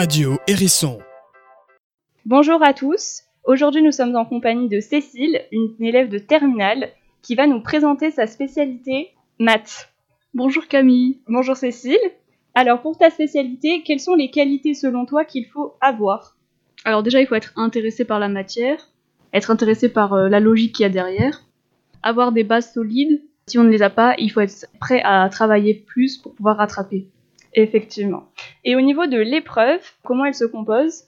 Radio Hérisson. Bonjour à tous. Aujourd'hui, nous sommes en compagnie de Cécile, une élève de terminale, qui va nous présenter sa spécialité maths. Bonjour Camille. Bonjour Cécile. Alors, pour ta spécialité, quelles sont les qualités selon toi qu'il faut avoir? Alors déjà, il faut être intéressé par la matière, être intéressé par euh, la logique qu'il y a derrière, avoir des bases solides. Si on ne les a pas, il faut être prêt à travailler plus pour pouvoir rattraper. Effectivement. Et au niveau de l'épreuve, comment elle se compose?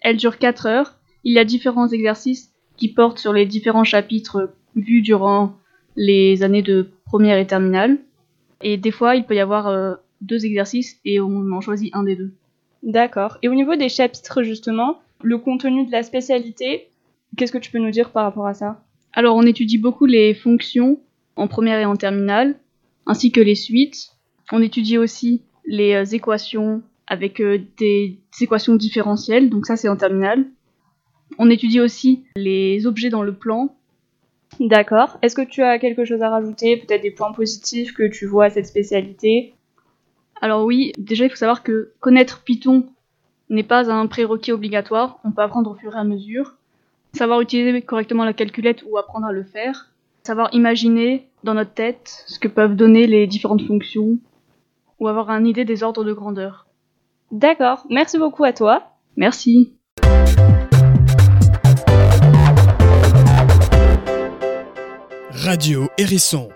Elle dure 4 heures. Il y a différents exercices qui portent sur les différents chapitres vus durant les années de première et terminale. Et des fois, il peut y avoir euh, deux exercices et on en choisit un des deux. D'accord. Et au niveau des chapitres, justement, le contenu de la spécialité, qu'est-ce que tu peux nous dire par rapport à ça? Alors, on étudie beaucoup les fonctions en première et en terminale, ainsi que les suites. On étudie aussi les euh, équations avec euh, des équations différentielles, donc ça c'est en terminale. On étudie aussi les objets dans le plan. D'accord. Est-ce que tu as quelque chose à rajouter Peut-être des points positifs que tu vois à cette spécialité? Alors oui, déjà il faut savoir que connaître Python n'est pas un prérequis obligatoire, on peut apprendre au fur et à mesure. Savoir utiliser correctement la calculette ou apprendre à le faire. Savoir imaginer dans notre tête ce que peuvent donner les différentes fonctions ou avoir une idée des ordres de grandeur. D'accord. Merci beaucoup à toi. Merci. Radio Hérisson.